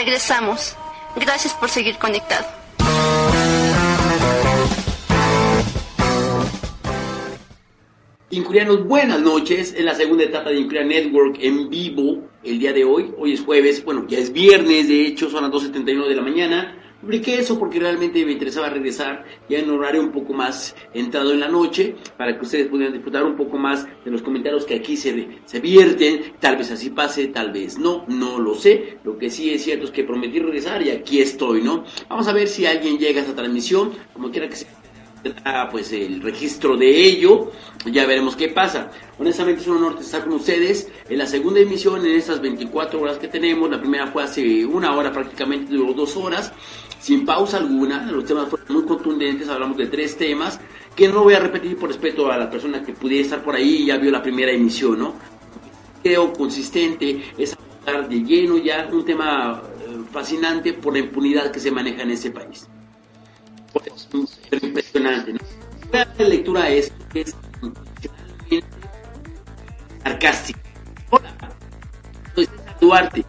Regresamos. Gracias por seguir conectado. Incurianos, buenas noches. En la segunda etapa de Incuria Network en vivo el día de hoy. Hoy es jueves, bueno, ya es viernes, de hecho son las 2.79 de la mañana. Publiqué eso porque realmente me interesaba regresar ya en un horario un poco más entrado en la noche para que ustedes pudieran disfrutar un poco más de los comentarios que aquí se, se vierten. Tal vez así pase, tal vez no, no lo sé. Lo que sí es cierto es que prometí regresar y aquí estoy, ¿no? Vamos a ver si alguien llega a esta transmisión, como quiera que sea pues el registro de ello, ya veremos qué pasa. Honestamente es un honor estar con ustedes en la segunda emisión en estas 24 horas que tenemos. La primera fue hace una hora prácticamente, duró dos horas, sin pausa alguna. Los temas fueron muy contundentes, hablamos de tres temas que no voy a repetir por respeto a la persona que pudiera estar por ahí y ya vio la primera emisión, ¿no? Creo consistente es hablar de lleno ya un tema eh, fascinante por la impunidad que se maneja en ese país es impresionante. ¿no? La lectura es, es sarcástica. Hola, soy César Duarte,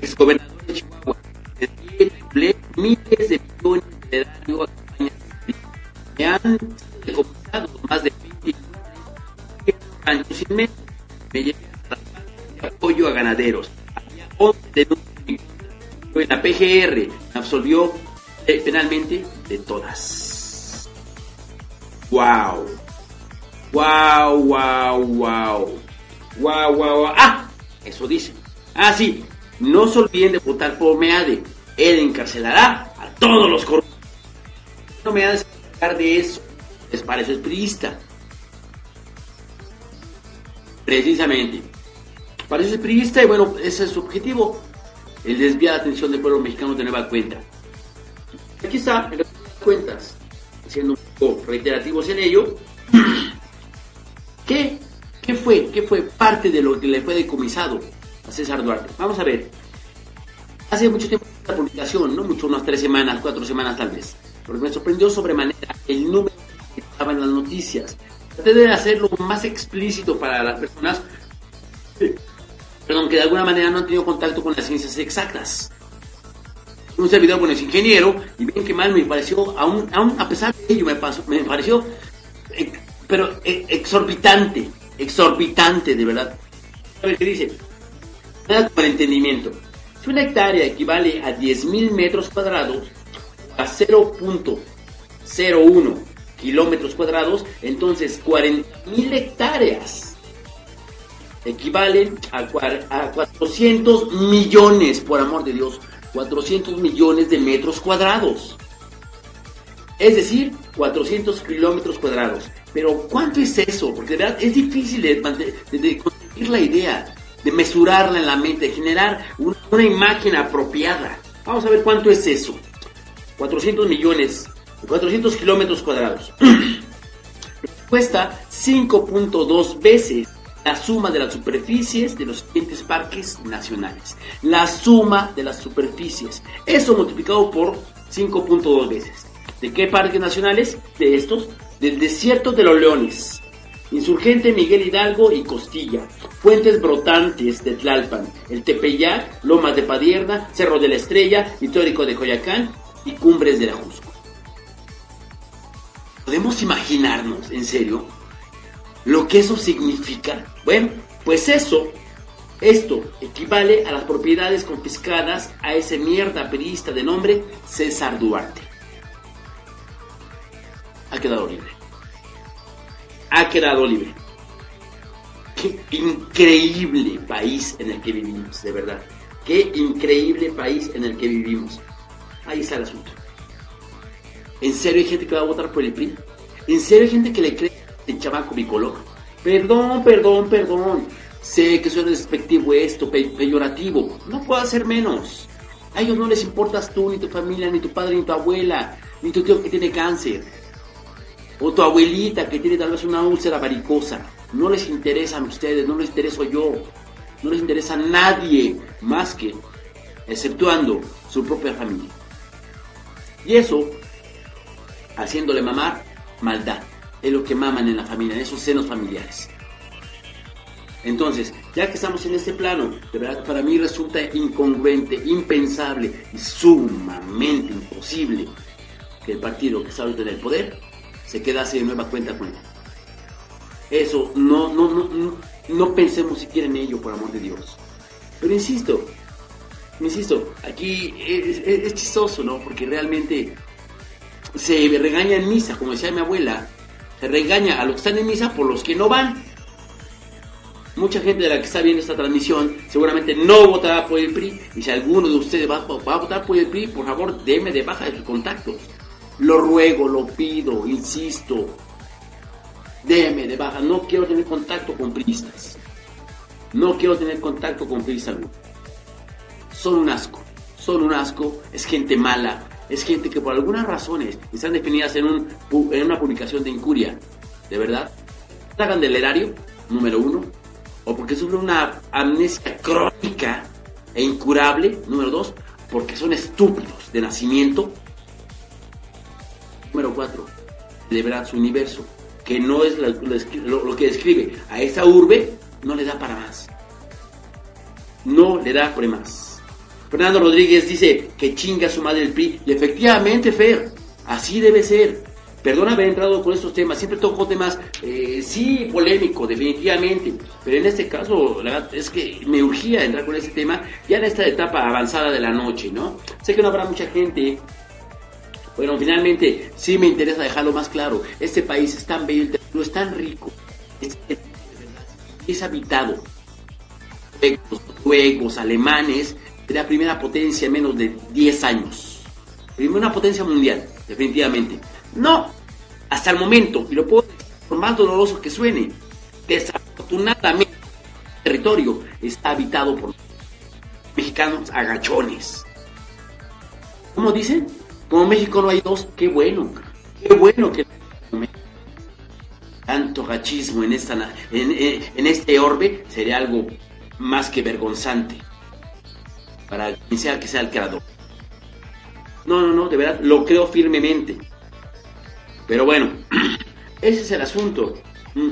ex gobernador de Chihuahua. Desde miles de millones de daño a campañas Me han decomisado más de 20 años y medio. Me llevé a apoyo a ganaderos. Había 11 denuncias en la PGR. Me absolvió penalmente de todas. Wow. Wow, wow, wow. Wow, wow, Ah, eso dice. Ah, sí. No se olviden de votar por Meade. Él encarcelará a todos los corruptos. No me hagas de eso. Les parece priista. Precisamente. Parece priista y bueno, ese es su objetivo. El desviar la atención del pueblo mexicano de nueva cuenta. Está, en las cuentas, siendo un poco reiterativos en ello, ¿qué, ¿qué fue? ¿Qué fue parte de lo que le fue decomisado a César Duarte? Vamos a ver. Hace mucho tiempo la publicación, ¿no? Mucho, unas tres semanas, cuatro semanas tal vez. Porque me sorprendió sobremanera el número que estaba en las noticias. Traté de hacerlo más explícito para las personas, perdón, que de alguna manera no han tenido contacto con las ciencias exactas un servidor, bueno, es ingeniero, y bien que mal me pareció, aún, aún a pesar de ello, me, pasó, me pareció, eh, pero eh, exorbitante, exorbitante, de verdad. A ver qué dice. Nada el entendimiento. Si una hectárea equivale a 10.000 metros cuadrados, a 0.01 kilómetros cuadrados, entonces 40.000 hectáreas equivalen a, a 400 millones, por amor de Dios, 400 millones de metros cuadrados. Es decir, 400 kilómetros cuadrados. Pero ¿cuánto es eso? Porque de verdad es difícil de, conseguir la idea, de mesurarla en la mente, de generar una, una imagen apropiada. Vamos a ver cuánto es eso. 400 millones, 400 kilómetros cuadrados. Cuesta 5.2 veces la suma de las superficies de los siguientes parques nacionales. La suma de las superficies. Eso multiplicado por 5.2 veces. ¿De qué parques nacionales? De estos. Del desierto de los leones. Insurgente Miguel Hidalgo y Costilla. Fuentes brotantes de Tlalpan. El Tepeyac, Lomas de Padierna, Cerro de la Estrella, Histórico de Coyacán y Cumbres de la Jusco. ¿Podemos imaginarnos, en serio, lo que eso significa. Bueno, pues eso, esto equivale a las propiedades confiscadas a ese mierda periodista de nombre César Duarte. Ha quedado libre. Ha quedado libre. Qué increíble país en el que vivimos, de verdad. Qué increíble país en el que vivimos. Ahí está el asunto. ¿En serio hay gente que va a votar por el PRI? ¿En serio hay gente que le cree chamaco bicolor. Perdón, perdón, perdón. Sé que suena despectivo esto, peyorativo. No puedo hacer menos. A ellos no les importas tú, ni tu familia, ni tu padre, ni tu abuela, ni tu tío que tiene cáncer. O tu abuelita que tiene tal vez una úlcera varicosa. No les interesan ustedes, no les intereso yo. No les interesa a nadie más que, exceptuando su propia familia. Y eso, haciéndole mamar, maldad. Es lo que maman en la familia, en esos senos familiares. Entonces, ya que estamos en este plano, de verdad para mí resulta incongruente, impensable y sumamente imposible que el partido que está ahorita en el poder se quedase de nueva cuenta con él. Eso, no, no, no, no, pensemos siquiera en ello, por amor de Dios. Pero insisto, insisto, aquí es, chistoso, ¿no? Porque realmente se regaña en misa, como decía mi abuela, se regaña a los que están en misa por los que no van mucha gente de la que está viendo esta transmisión seguramente no votará por el PRI. Y si alguno de ustedes va, a votar por el PRI, por favor, deme de baja de sus contactos. Lo ruego, lo pido, insisto. Deme de baja. No quiero tener contacto con priistas. No quiero tener contacto con priistas. Son un asco. Son un asco. Es gente mala. Es gente que por algunas razones están definidas en, un, en una publicación de incuria. ¿De verdad? Hagan del erario, número uno o porque sufren una amnesia crónica e incurable, número dos, porque son estúpidos de nacimiento. Número cuatro, celebrar su universo, que no es lo, que describe a esa urbe, no le da para más. No le da para más. Fernando Rodríguez dice que chinga su madre el PRI, y efectivamente, Fer, así debe ser. Perdona haber entrado con estos temas, siempre toco temas, eh, sí, polémico, definitivamente, pero en este caso, la verdad es que me urgía entrar con ese tema ya en esta etapa avanzada de la noche, ¿no? Sé que no habrá mucha gente, bueno, finalmente sí me interesa dejarlo más claro, este país es tan bello, es tan rico, es, es habitado, los juegos alemanes, de la primera potencia en menos de 10 años, primera potencia mundial, definitivamente no, hasta el momento, y lo puedo decir por más doloroso que suene, desafortunadamente el territorio está habitado por mexicanos agachones. ¿Cómo dicen? Como México no hay dos, qué bueno, qué bueno que tanto gachismo en, esta, en este orbe sería algo más que vergonzante para quien sea que sea el creador. No, no, no, de verdad, lo creo firmemente. Pero bueno, ese es el asunto. Mm.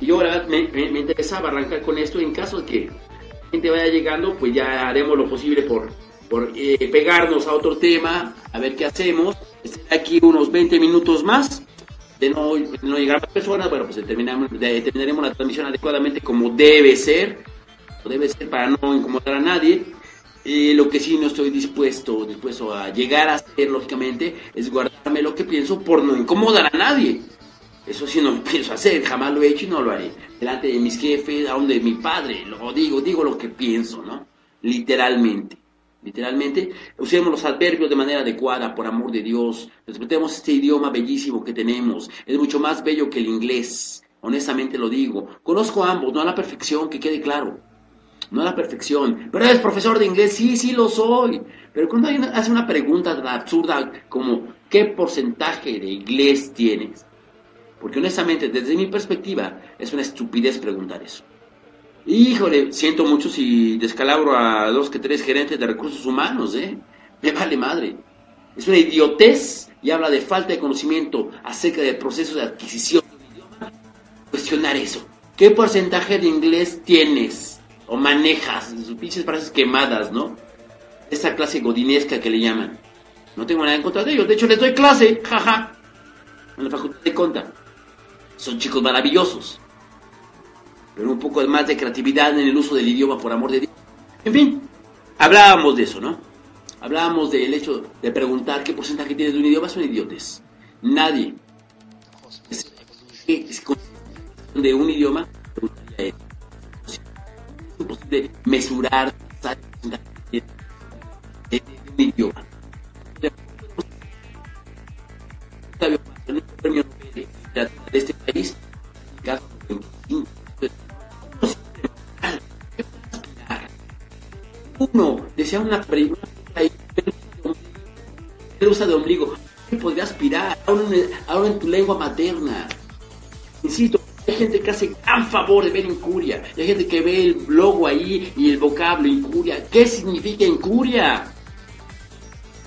Y yo, verdad, me, interesaba arrancar con esto. En caso de que la gente vaya llegando, pues ya haremos lo posible por, por eh, pegarnos a otro tema, a ver qué hacemos. Estoy aquí unos 20 minutos más. De no, no llegar a personas, bueno, pues terminamos, terminaremos la transmisión adecuadamente como debe ser. Debe ser para no incomodar a nadie. Eh, lo que sí no estoy dispuesto, dispuesto a llegar a hacer, lógicamente, es guardarme lo que pienso por no incomodar a nadie. Eso sí no lo pienso hacer, jamás lo he hecho y no lo haré. Delante de mis jefes, aún de mi padre, lo digo, digo lo que pienso, ¿no? Literalmente. Literalmente, usemos los adverbios de manera adecuada, por amor de Dios. Respetemos este idioma bellísimo que tenemos. Es mucho más bello que el inglés. Honestamente lo digo. Conozco ambos, no a la perfección, que quede claro no a la perfección. Pero eres profesor de inglés, sí, sí lo soy. Pero cuando alguien hace una pregunta tan absurda como ¿qué porcentaje de inglés tienes? Porque honestamente, desde mi perspectiva, es una estupidez preguntar eso. Híjole, siento mucho si descalabro a dos que tres gerentes de recursos humanos, ¿eh? Me vale madre. Es una idiotez y habla de falta de conocimiento acerca del proceso de adquisición de idioma. Cuestionar eso. ¿Qué porcentaje de inglés tienes? O manejas, sus pinches frases quemadas, ¿no? Esa clase godinesca que le llaman. No tengo nada en contra de ellos, de hecho les doy clase, jaja, en la facultad de conta. Son chicos maravillosos, pero un poco más de creatividad en el uso del idioma, por amor de Dios. En fin, hablábamos de eso, ¿no? Hablábamos del hecho de preguntar qué porcentaje tienes de un idioma, son idiotes. Nadie de un idioma mesurar un idioma. De este país, pues, Uno desea una película de ombligo. ¿Qué podría aspirar? Ahora en, tu lengua materna. Insisto, gente que hace gran favor de ver incuria. hay gente que ve el logo ahí y el vocablo incuria. ¿Qué significa incuria?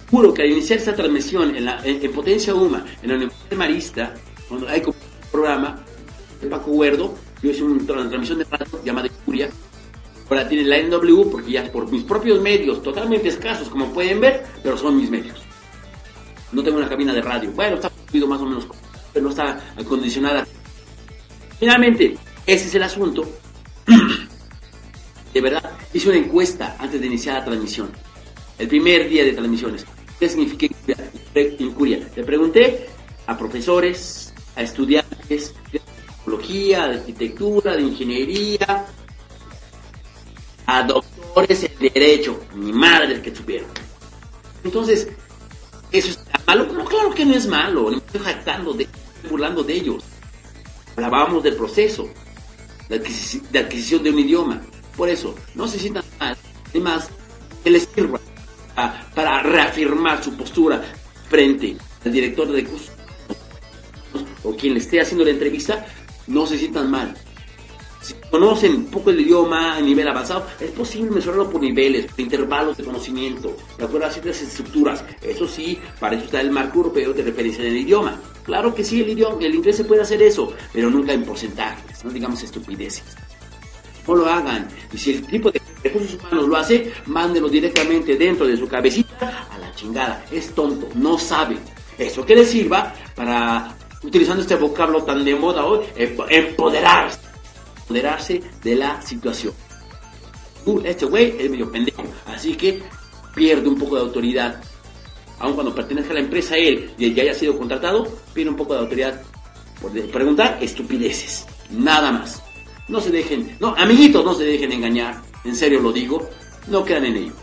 Juro que al iniciar esta transmisión en, la, en, Potencia Uma, en la Universidad Marista, cuando hay un programa de Paco Huerdo, yo hice una transmisión de radio llamada Incuria. Ahora tiene la NW porque ya por mis propios medios, totalmente escasos como pueden ver, pero son mis medios. No tengo una cabina de radio. Bueno, está más o menos, pero no está acondicionada Finalmente, ese es el asunto. De verdad, hice una encuesta antes de iniciar la transmisión. El primer día de transmisiones. ¿Qué significa incuria? Le pregunté a profesores, a estudiantes de psicología, de arquitectura, de ingeniería, a doctores en derecho, mi madre que supieron. Entonces, ¿eso es malo? No, claro que no es malo, no estoy jactando, de, burlando de ellos hablábamos del proceso de adquisición, de un idioma. Por eso, no se sientan mal, además, que les sirva para, reafirmar su postura frente al director de recursos o quien le esté haciendo la entrevista, no se sientan mal. Si conocen un poco el idioma a nivel avanzado, es posible mejorarlo por niveles, por intervalos de conocimiento, de acuerdo a ciertas estructuras. Eso sí, para eso está el marco europeo de referencia en el idioma. Claro que sí, el idioma, el inglés se puede hacer eso, pero nunca en porcentajes, no digamos estupideces. No lo hagan. Y si el tipo de recursos humanos lo hace, mándenlo directamente dentro de su cabecita a la chingada. Es tonto, no sabe. Eso que le sirva para, utilizando este vocablo tan de moda hoy, empoderarse. Empoderarse de la situación. Uh, este güey es medio pendejo, así que pierde un poco de autoridad aun cuando pertenezca a la empresa él y ya haya sido contratado, pide un poco de autoridad por preguntar estupideces, nada más. No se dejen, no, amiguitos, no se dejen engañar, en serio lo digo, no quedan en ello.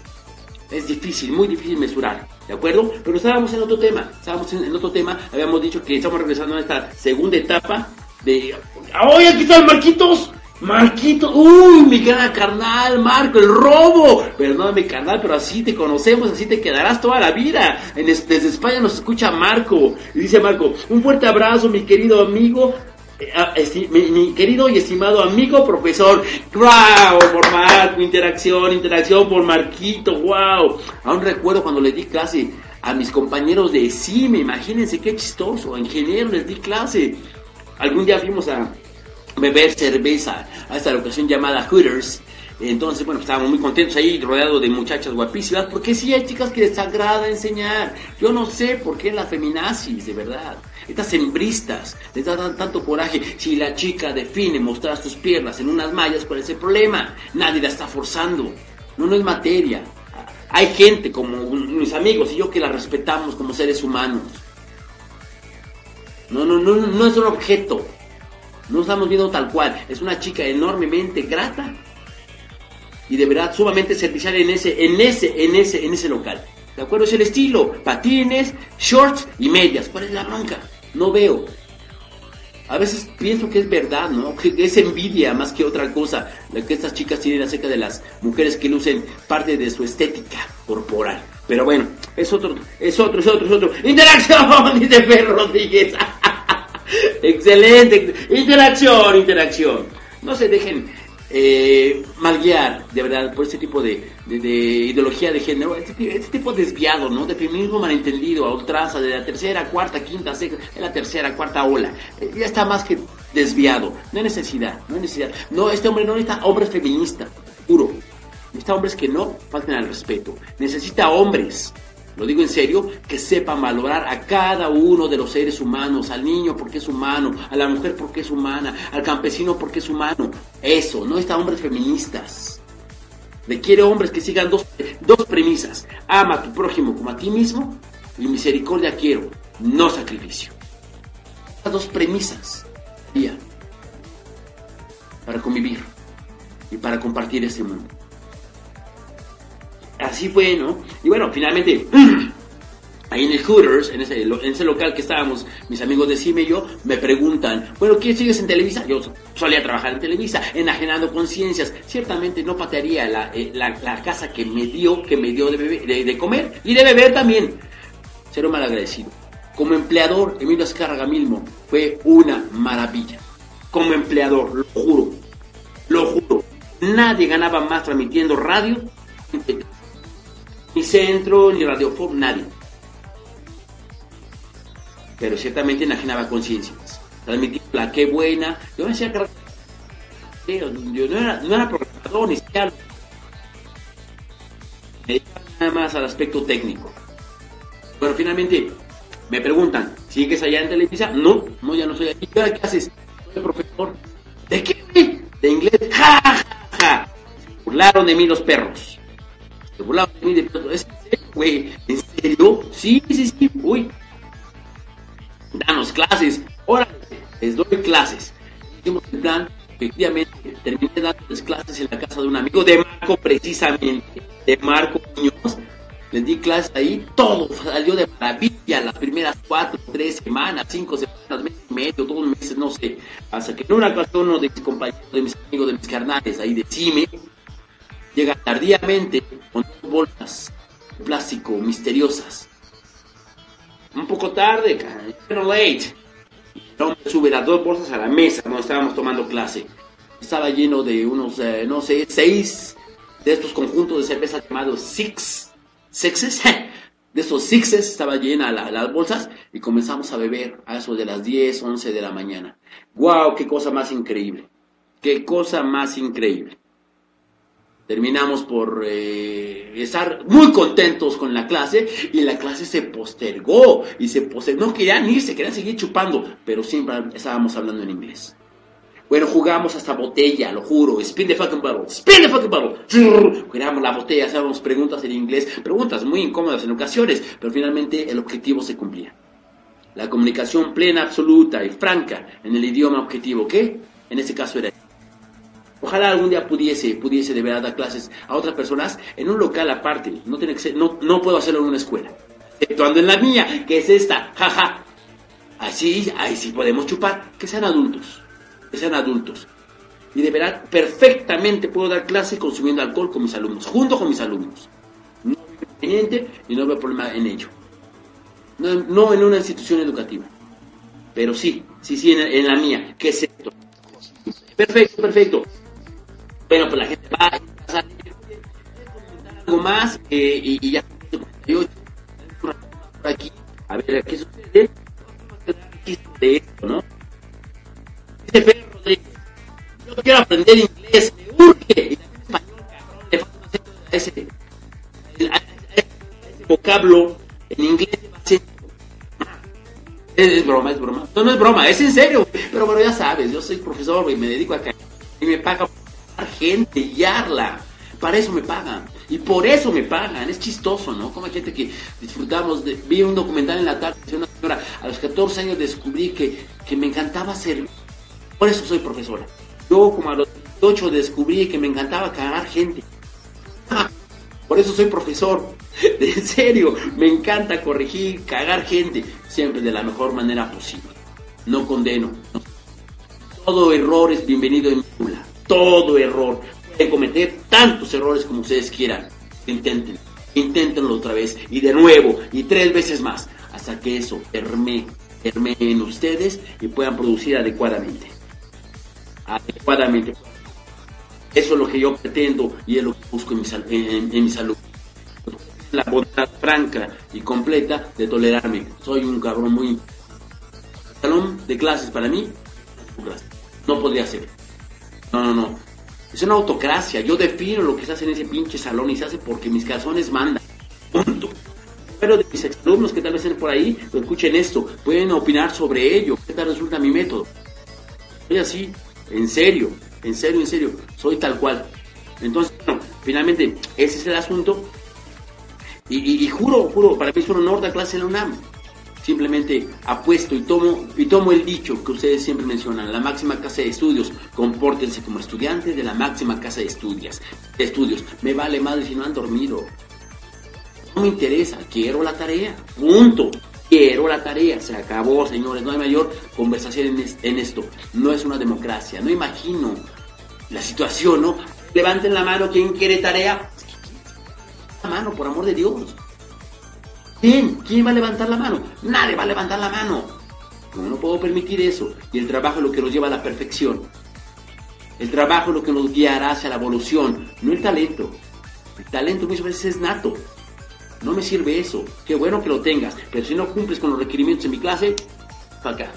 Es difícil, muy difícil mesurar, ¿de acuerdo? Pero estábamos en otro tema, estábamos en, otro tema, habíamos dicho que estamos regresando a esta segunda etapa de... ¡Oye, aquí están Marquitos! Marquito, uy, mi gran carnal, Marco, el robo. Perdóname, carnal, pero así te conocemos, así te quedarás toda la vida. En desde España nos escucha Marco. Y dice Marco, un fuerte abrazo, mi querido amigo. Eh, ah, mi, querido y estimado amigo profesor, wow, por Marco, interacción, interacción por Marquito, wow. Aún recuerdo cuando le di clase a mis compañeros de CIME, imagínense qué chistoso, ingeniero les di clase. Algún día fuimos a, beber cerveza a esta locación llamada Hooters. Entonces, bueno, estábamos muy contentos ahí, rodeados de muchachas guapísimas, porque sí hay chicas que les agrada enseñar. Yo no sé por qué las feminazis, de verdad. Estas hembristas les dan tanto coraje. Si la chica define mostrar sus piernas en unas mallas, ¿cuál es el problema? Nadie la está forzando. No, no es materia. Hay gente como mis amigos y yo que la respetamos como seres humanos. No, no, no, no es un objeto. No estamos viendo tal cual. Es una chica enormemente grata y de verdad sumamente servicial en ese, en ese, en ese, en ese local. ¿De acuerdo? Es el estilo. Patines, shorts y medias. ¿Cuál es la bronca? No veo. A veces pienso que es verdad, ¿no? Que es envidia más que otra cosa la que estas chicas tienen acerca de las mujeres que lucen parte de su estética corporal. Pero bueno, es otro, es otro, es otro, es otro. ¡Interacción! Dice Fer Rodríguez. Excelente. Interacción, interacción. No se dejen eh, malguiar, de verdad, por este tipo de, ideología de género, este, este, tipo desviado, ¿no? De feminismo malentendido, a ultranza, de la tercera, cuarta, quinta, sexta, en la tercera, cuarta ola. Eh, ya está más que desviado. No hay necesidad, no hay necesidad. No, este hombre no necesita hombres feministas, puro. Necesita hombres que no falten al respeto. Necesita hombres lo digo en serio, que sepan valorar a cada uno de los seres humanos, al niño porque es humano, a la mujer porque es humana, al campesino porque es humano. Eso, no está hombres feministas. Requiere hombres que sigan dos, dos premisas. Ama a tu prójimo como a ti mismo y misericordia quiero, no sacrificio. Las dos premisas para convivir y para compartir este mundo así fue, ¿no? Y bueno, finalmente, ahí en el Hooters, en ese, local que estábamos, mis amigos de Cime y yo, me preguntan, bueno, ¿quién sigues en Televisa? Yo solía trabajar en Televisa, enajenando conciencias. Ciertamente no patearía la, eh, la, casa que me dio, que me dio de, de, comer y de beber también. Cero mal agradecido. Como empleador, Emilio Azcárraga Milmo fue una maravilla. Como empleador, lo juro, lo juro. Nadie ganaba más transmitiendo radio, ni centro, ni radio, nadie pero ciertamente enajenaba conciencias. Transmitía la qué buena. Yo me decía que yo no era, no era programador ni siquiera. Me dedicaba nada más al aspecto técnico. Bueno, finalmente me preguntan, ¿sigues allá en Televisa? No, no, ya no soy aquí. ¿Qué haces? Soy profesor. ¿De qué? De inglés. ¡Ja, ja, ja! Burlaron de mí los perros. Se burlaron de mí de perros. ¿Es en serio, güey? ¿En serio? Sí, sí, sí. Uy, danos clases, órale, les doy clases. Hicimos el plan, efectivamente, terminé dándoles clases en la casa de un amigo de Marco, precisamente, de Marco Muñoz. Les di clases ahí, todo salió de maravilla, las primeras cuatro, tres semanas, cinco semanas, mes y medio, dos meses, no sé. Hasta que en una ocasión uno de mis compañeros, de mis amigos, de mis carnales, ahí de CIME, llega tardíamente con dos bolsas de plástico misteriosas un poco tarde, pero late. No sube las dos bolsas a la mesa cuando estábamos tomando clase. Estaba lleno de unos, eh, no sé, seis de estos conjuntos de cerveza llamados Six, Sixes. De esos Sixes estaba llena la, las bolsas y comenzamos a beber a eso de las 10, 11 de la mañana. ¡Wow! ¡Qué cosa más increíble! ¡Qué cosa más increíble! Terminamos por eh, estar muy contentos con la clase y la clase se postergó y se postergó. No querían irse, querían seguir chupando, pero siempre estábamos hablando en inglés. Bueno, jugamos hasta botella, lo juro. Spin the fucking bottle. Spin the fucking bottle. Jugamos la botella, hacíamos preguntas en inglés. Preguntas muy incómodas en ocasiones, pero finalmente el objetivo se cumplía. La comunicación plena, absoluta y franca en el idioma objetivo, que en este caso era Ojalá algún día pudiese, pudiese de verdad dar clases a otras personas en un local aparte. No tiene que ser, no, no puedo hacerlo en una escuela. Exceptuando en la mía, que es esta, jaja. Así, ahí sí podemos chupar. Que sean adultos. Que sean adultos. Y de verdad, perfectamente puedo dar clase consumiendo alcohol con mis alumnos, junto con mis alumnos. No inconveniente y no veo problema en ello. No, en una institución educativa. Pero sí, sí, sí, en, en la mía, que es esto. Perfecto, perfecto. Bueno, pues la gente va a algo más eh, y, ya por aquí a ver qué sucede de esto, ¿no? Yo quiero aprender inglés, me urge, y vocablo en inglés es, broma, es broma. No, no es broma, es en serio. Pero bueno, ya sabes, yo soy profesor, y me dedico a caer y me paga gente, guiarla. Para eso me pagan. Y por eso me pagan. Es chistoso, ¿no? Como gente que disfrutamos. De, vi un documental en la tarde de una señora. A los 14 años descubrí que, que me encantaba ser. Por eso soy profesora. Yo, como a los 18, descubrí que me encantaba cagar gente. Por eso soy profesor. En serio, me encanta corregir, cagar gente. Siempre de la mejor manera posible. No condeno. Todo error es bienvenido en mi todo error. Pueden cometer tantos errores como ustedes quieran. Intenten, inténtenlo otra vez y de nuevo y tres veces más hasta que eso permee, en ustedes y puedan producir adecuadamente. Adecuadamente. Eso es lo que yo pretendo y es lo que busco en mi, en, mi salud. La bondad franca y completa de tolerarme. Soy un cabrón muy... Salón de clases para mí, no podría ser. No, no, no. Es una autocracia. Yo defino lo que se hace en ese pinche salón y se hace porque mis calzones mandan. Punto. Pero de mis exalumnos que tal vez estén por ahí, lo escuchen esto, pueden opinar sobre ello. ¿Qué tal resulta mi método? Soy así, en serio, en serio, en serio. Soy tal cual. Entonces, bueno, finalmente, ese es el asunto. Y, y, juro, juro, para mí es un honor dar clase en la UNAM simplemente apuesto y tomo, y tomo el dicho que ustedes siempre mencionan, la máxima casa de estudios, compórtense como estudiantes de la máxima casa de estudios. estudios. Me vale madre si no han dormido. No me interesa, quiero la tarea. Punto. Quiero la tarea. Se acabó, señores. No hay mayor conversación en, esto. No es una democracia. No imagino la situación, ¿no? Levanten la mano, ¿quién quiere tarea? La mano, por amor de Dios. ¿Quién? ¿Quién va a levantar la mano? Nadie va a levantar la mano. No, puedo permitir eso. Y el trabajo es lo que nos lleva a la perfección. El trabajo es lo que nos guiará hacia la evolución, no el talento. El talento muchas veces es nato. No me sirve eso. Qué bueno que lo tengas. Pero si no cumples con los requerimientos en mi clase, acá.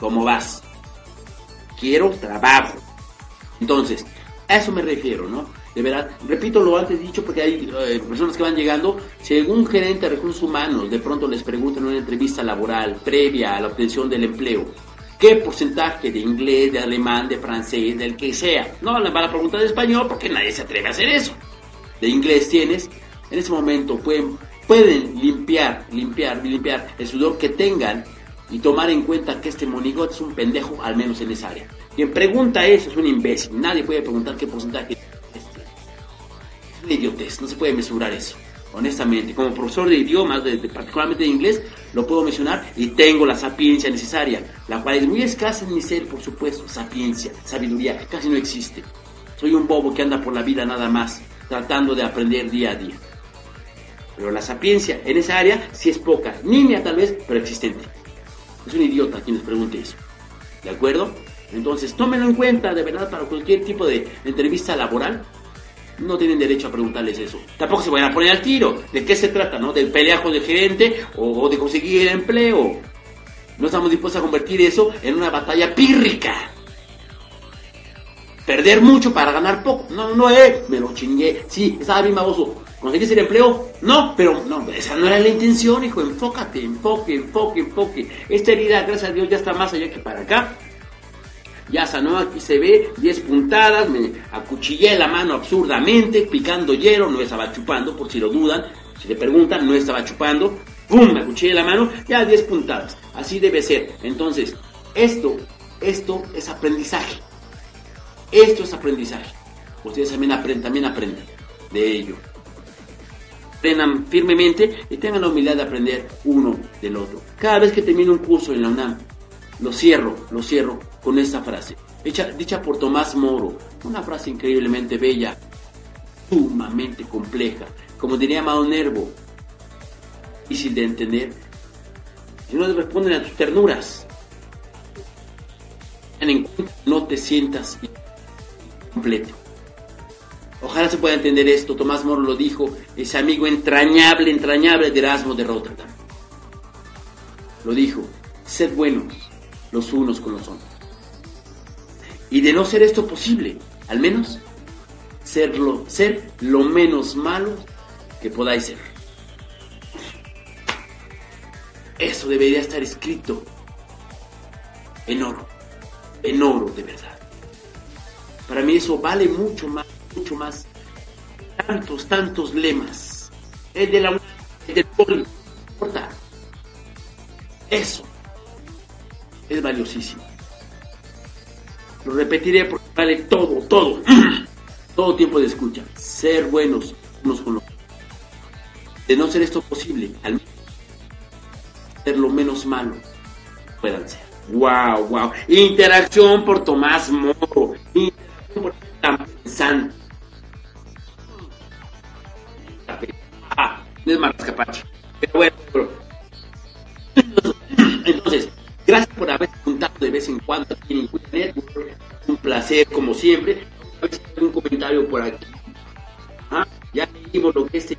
¿Cómo vas? Quiero trabajo. Entonces, a eso me refiero, ¿no? De verdad, repito lo antes dicho porque hay eh, personas que van llegando, si algún gerente de recursos humanos de pronto les pregunta en una entrevista laboral previa a la obtención del empleo, ¿qué porcentaje de inglés, de alemán, de francés, del que sea? No les van a preguntar de español porque nadie se atreve a hacer eso. De inglés tienes, en ese momento pueden, pueden limpiar, limpiar, limpiar el sudor que tengan y tomar en cuenta que este monigote es un pendejo, al menos en esa área. Quien pregunta eso es un imbécil. Nadie puede preguntar qué porcentaje idiotez, no se puede mesurar eso. Honestamente, como profesor de idiomas, particularmente de inglés, lo puedo mencionar y tengo la sapiencia necesaria, la cual es muy escasa en mi ser, por supuesto. Sapiencia, sabiduría, casi no existe. Soy un bobo que anda por la vida nada más, tratando de aprender día a día. Pero la sapiencia en esa área sí es poca, nimia tal vez, pero existente. Es un idiota quien les pregunte eso. ¿De acuerdo? Entonces, tómenlo en cuenta de verdad para cualquier tipo de entrevista laboral no tienen derecho a preguntarles eso. Tampoco se vayan a poner al tiro. ¿De qué se trata, no? ¿Del peleajo del gerente o, de conseguir el empleo? No estamos dispuestos a convertir eso en una batalla pírrica. Perder mucho para ganar poco. No, no, eh, me lo chingué. Sí, estaba bien baboso. ¿Conseguiste el empleo? No, pero no, esa no era la intención, hijo. Enfócate, enfoque, enfoque, enfoque. Esta herida, gracias a Dios, ya está más allá que para acá ya sanó, aquí se ve 10 puntadas, me acuchillé la mano absurdamente, picando hielo, no estaba chupando, por si lo dudan, si le preguntan, no estaba chupando, ¡pum! Me acuchillé la mano, ya 10 puntadas, así debe ser. Entonces, esto, esto es aprendizaje, esto es aprendizaje. Ustedes también aprenden, también aprenden de ello. Aprendan firmemente y tengan la humildad de aprender uno del otro. Cada vez que termino un curso en la UNAM, lo cierro, lo cierro con esta frase, dicha, por Tomás Moro, una frase increíblemente bella, sumamente compleja, como diría Mao Nervo, difícil de entender, y no responden a tus ternuras. No te sientas completo. Ojalá se pueda entender esto. Tomás Moro lo dijo, ese amigo entrañable, entrañable de Erasmo de Rotterdam. Lo dijo, sed buenos los unos con los otros. Y de no ser esto posible, al menos serlo, ser lo menos malo que podáis ser. Eso debería estar escrito en oro, en oro de verdad. Para mí eso vale mucho más, mucho más. Tantos, tantos lemas. El de la el del pueblo, importa. Eso es valiosísimo. Lo repetiré porque vale todo, todo, todo tiempo de escucha. Ser buenos unos con los De no ser esto posible, al menos ser lo menos malo puedan ser. Wow, wow. Interacción por Tomás Moro. Interacción por tan pensante. Ah, es más capacho. Pero bueno, entonces, Gracias por haber juntado de vez en cuando aquí en Network. Un placer, como siempre. A ver si hay un comentario por aquí. Ah, ya vimos lo que es el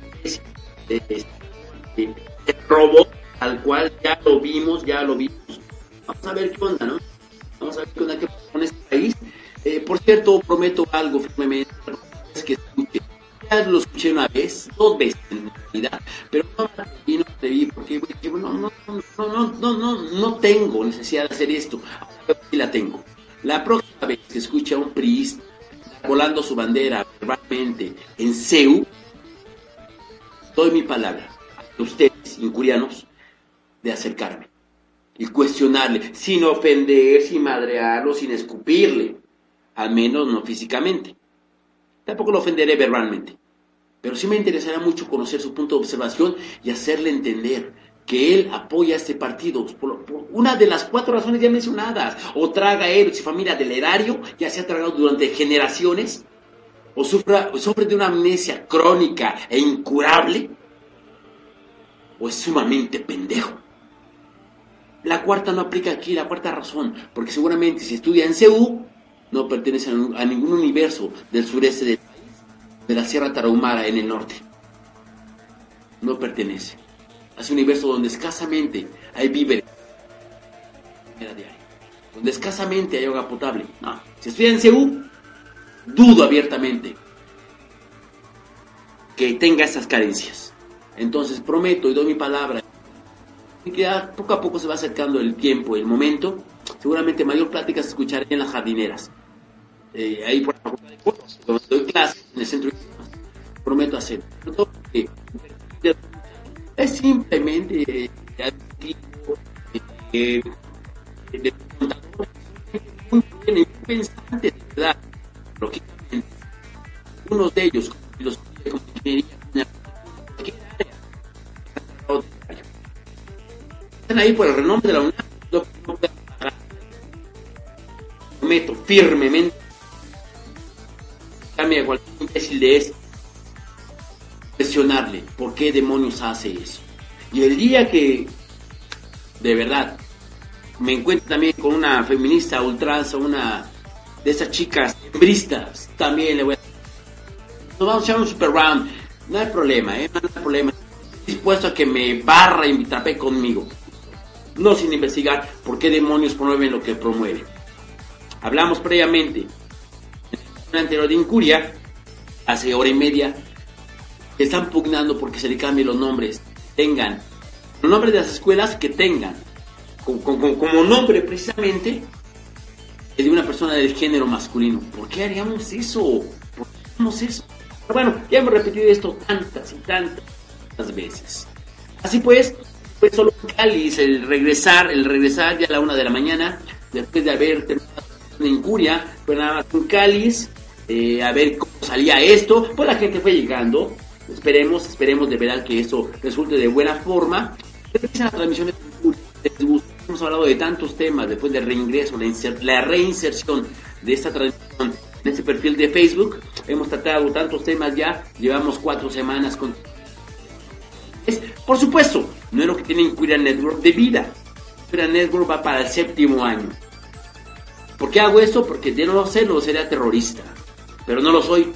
de, robot, al cual ya lo vimos, ya lo vimos. Vamos a ver qué onda, ¿no? Vamos a ver qué onda con este país. Eh, por cierto, prometo algo firmemente. Es que escuche. Ya lo escuché una vez, dos veces en realidad, pero no porque no, no, no, no, no, no, no tengo necesidad de hacer esto. Sí la tengo. La próxima vez que escuche a un priista volando su bandera verbalmente en CEU, doy mi palabra a ustedes, incurianos, de acercarme y cuestionarle, sin ofender, sin madrearlo, sin escupirle, al menos no físicamente. Tampoco lo ofenderé verbalmente, pero sí me interesará mucho conocer su punto de observación y hacerle entender que él apoya a este partido por, una de las cuatro razones ya mencionadas, o traga él su familia del erario, ya se ha tragado durante generaciones, o, sufre de una amnesia crónica e incurable, o es sumamente pendejo. La cuarta no aplica aquí, la cuarta razón, porque seguramente si estudia en CEU, no pertenece a ningún universo del sureste país, de la Sierra Tarahumara en el norte. No pertenece a ese universo donde escasamente hay víveres, donde escasamente hay agua potable. Si estudia en CEU, dudo abiertamente que tenga esas carencias. Entonces prometo y doy mi palabra que poco a poco se va acercando el tiempo, el momento. Seguramente mayor plática se escuchará en las jardineras. Eh, ahí por la de donde doy clases en el centro. Prometo hacer. Es simplemente eh, eh, de muy bien, pensantes, ¿verdad? Lógicamente, unos de ellos, los como ingeniería, están ahí por el renombre de la UNAM, no prometo firmemente, cambia cualquier imbécil de este cuestionarle por qué demonios hace eso. Y el día que, de verdad, me encuentro también con una feminista ultranza, una de esas chicas hembristas, también le voy a... Nos vamos a echar un super round, no hay problema, ¿eh? no hay problema. Estoy dispuesto a que me barra y me tape conmigo. No sin investigar por qué demonios promueven lo que promueven. Hablamos previamente anterior de Incuria, hace hora y media, están pugnando porque se le cambien los nombres. Tengan los nombres de las escuelas que tengan como, nombre precisamente de una persona del género masculino. ¿Por qué haríamos eso? ¿Por qué haríamos eso? bueno, ya hemos repetido esto tantas y tantas veces. Así pues, fue solo un cáliz el regresar, el regresar ya a la una de la mañana, después de haber terminado una incuria, fue nada más un cáliz, eh, a ver cómo salía esto, pues la gente fue llegando, Esperemos, esperemos de verdad que eso resulte de buena forma. La transmisión Hemos hablado de tantos temas después del reingreso, la, reinserción de esta transmisión en este perfil de Facebook. Hemos tratado tantos temas ya, llevamos cuatro semanas con... por supuesto, no es lo que tiene Inquiria Network de vida. Inquiria Network va para el séptimo año. ¿Por qué hago esto? Porque de no lo sé, lo sería terrorista. Pero no lo soy.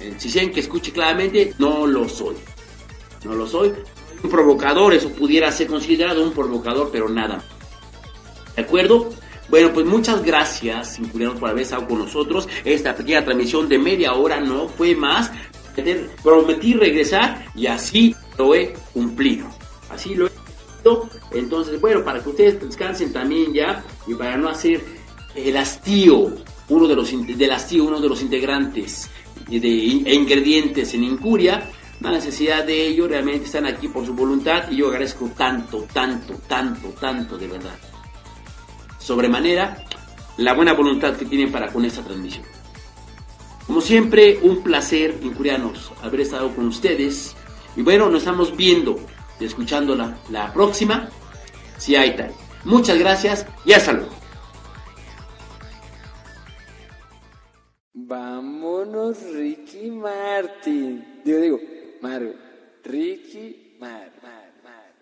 Eh, si quieren que escuche claramente, no lo soy. No lo soy. Un provocador, eso pudiera ser considerado un provocador, pero nada. ¿De acuerdo? Bueno, pues muchas gracias, Incurianos, por haber estado con nosotros. Esta pequeña transmisión de media hora no fue más. Prometí regresar y así lo he cumplido. Así lo he cumplido. Entonces, bueno, para que ustedes descansen también ya y para no hacer el hastío, uno de los, del hastío, uno de los integrantes de ingredientes en Incuria, la necesidad de ello, realmente están aquí por su voluntad y yo agradezco tanto, tanto, tanto, tanto de verdad. Sobremanera, la buena voluntad que tienen para con esta transmisión. Como siempre, un placer, incurianos, haber estado con ustedes. Y bueno, nos estamos viendo y escuchando la, la próxima, si hay tal. Muchas gracias y hasta luego. Vámonos, Ricky Martin. Digo, digo, Mario. Ricky Martin. Network 1.5, pugnando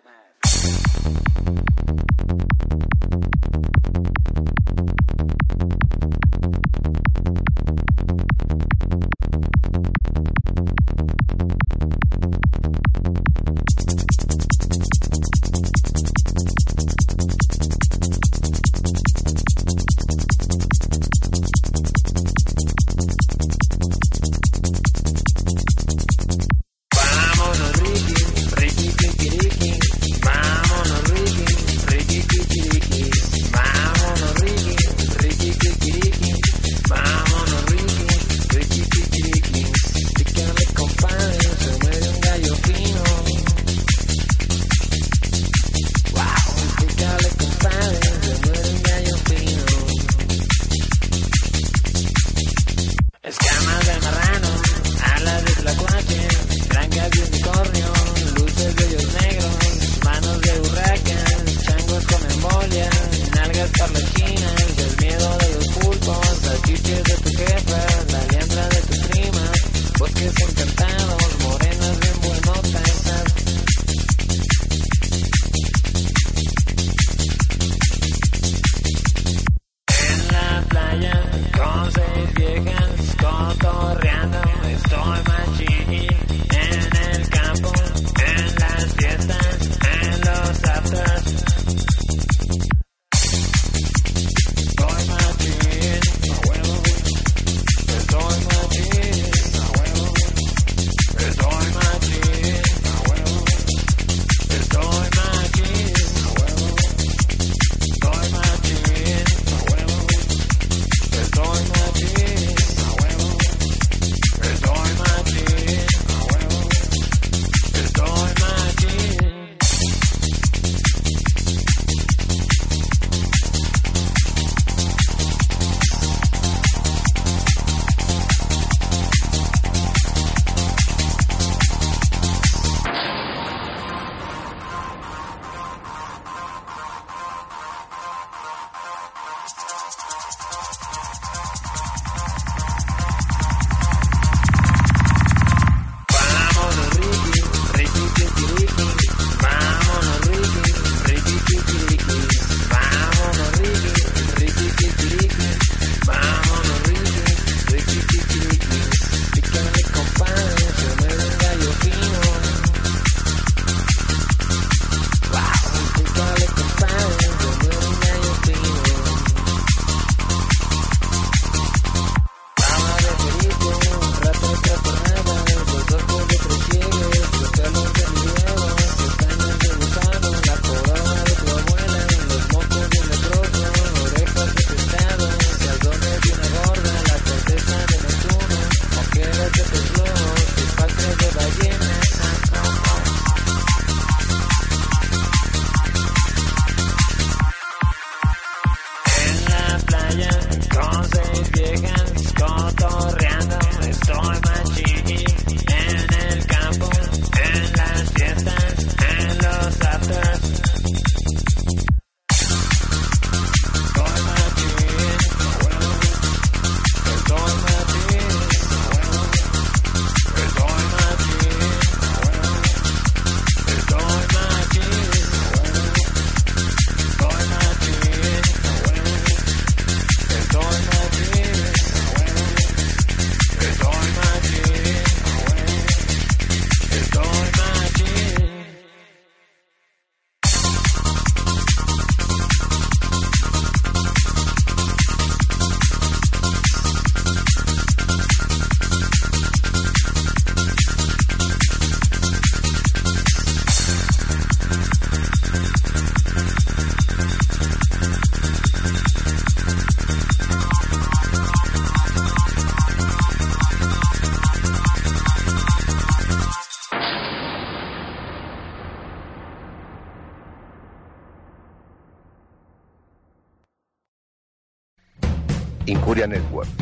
por la